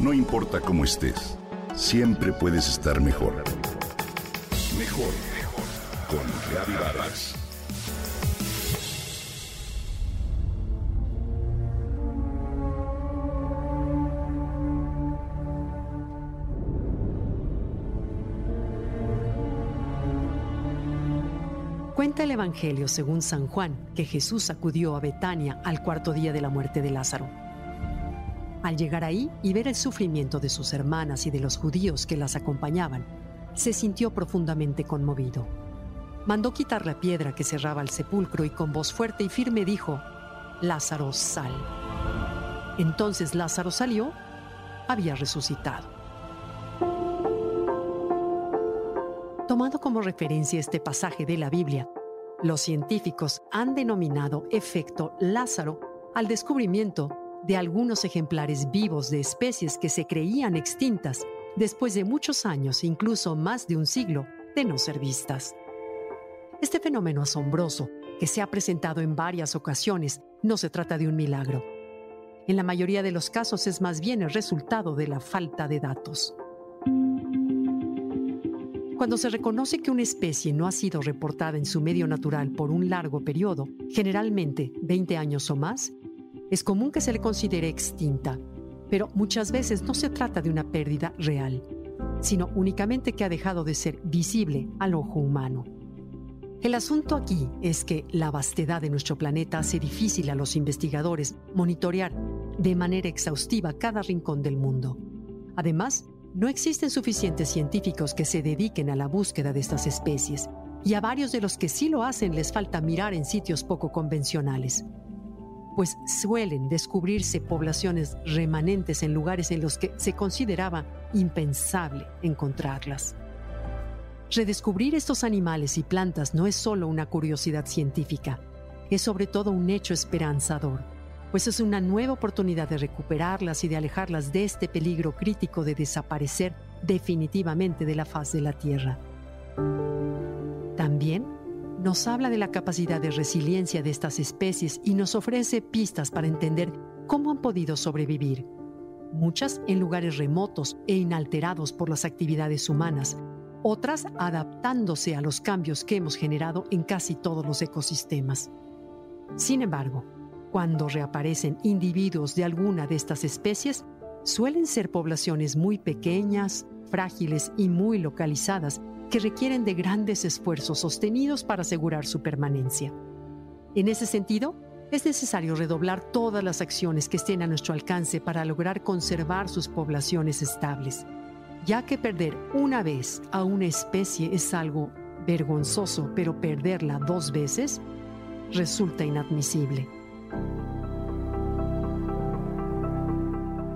No importa cómo estés, siempre puedes estar mejor. Mejor, mejor. Con Reavivadas. Cuenta el Evangelio según San Juan que Jesús acudió a Betania al cuarto día de la muerte de Lázaro. Al llegar ahí y ver el sufrimiento de sus hermanas y de los judíos que las acompañaban, se sintió profundamente conmovido. Mandó quitar la piedra que cerraba el sepulcro y con voz fuerte y firme dijo, Lázaro, sal. Entonces Lázaro salió, había resucitado. Tomando como referencia este pasaje de la Biblia, los científicos han denominado efecto Lázaro al descubrimiento de algunos ejemplares vivos de especies que se creían extintas después de muchos años, incluso más de un siglo, de no ser vistas. Este fenómeno asombroso, que se ha presentado en varias ocasiones, no se trata de un milagro. En la mayoría de los casos es más bien el resultado de la falta de datos. Cuando se reconoce que una especie no ha sido reportada en su medio natural por un largo periodo, generalmente 20 años o más, es común que se le considere extinta, pero muchas veces no se trata de una pérdida real, sino únicamente que ha dejado de ser visible al ojo humano. El asunto aquí es que la vastedad de nuestro planeta hace difícil a los investigadores monitorear de manera exhaustiva cada rincón del mundo. Además, no existen suficientes científicos que se dediquen a la búsqueda de estas especies, y a varios de los que sí lo hacen les falta mirar en sitios poco convencionales, pues suelen descubrirse poblaciones remanentes en lugares en los que se consideraba impensable encontrarlas. Redescubrir estos animales y plantas no es solo una curiosidad científica, es sobre todo un hecho esperanzador pues es una nueva oportunidad de recuperarlas y de alejarlas de este peligro crítico de desaparecer definitivamente de la faz de la Tierra. También nos habla de la capacidad de resiliencia de estas especies y nos ofrece pistas para entender cómo han podido sobrevivir, muchas en lugares remotos e inalterados por las actividades humanas, otras adaptándose a los cambios que hemos generado en casi todos los ecosistemas. Sin embargo, cuando reaparecen individuos de alguna de estas especies, suelen ser poblaciones muy pequeñas, frágiles y muy localizadas que requieren de grandes esfuerzos sostenidos para asegurar su permanencia. En ese sentido, es necesario redoblar todas las acciones que estén a nuestro alcance para lograr conservar sus poblaciones estables, ya que perder una vez a una especie es algo vergonzoso, pero perderla dos veces resulta inadmisible.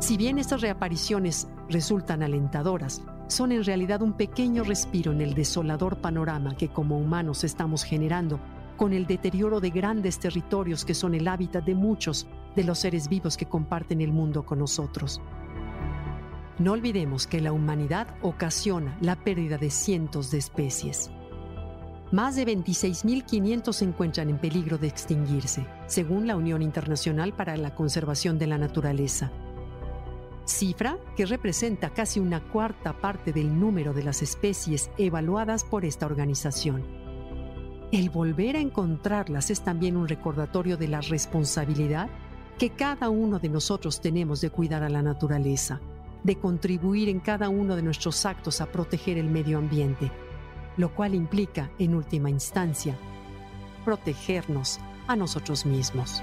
Si bien estas reapariciones resultan alentadoras, son en realidad un pequeño respiro en el desolador panorama que como humanos estamos generando con el deterioro de grandes territorios que son el hábitat de muchos de los seres vivos que comparten el mundo con nosotros. No olvidemos que la humanidad ocasiona la pérdida de cientos de especies. Más de 26.500 se encuentran en peligro de extinguirse, según la Unión Internacional para la Conservación de la Naturaleza cifra que representa casi una cuarta parte del número de las especies evaluadas por esta organización. El volver a encontrarlas es también un recordatorio de la responsabilidad que cada uno de nosotros tenemos de cuidar a la naturaleza, de contribuir en cada uno de nuestros actos a proteger el medio ambiente, lo cual implica, en última instancia, protegernos a nosotros mismos.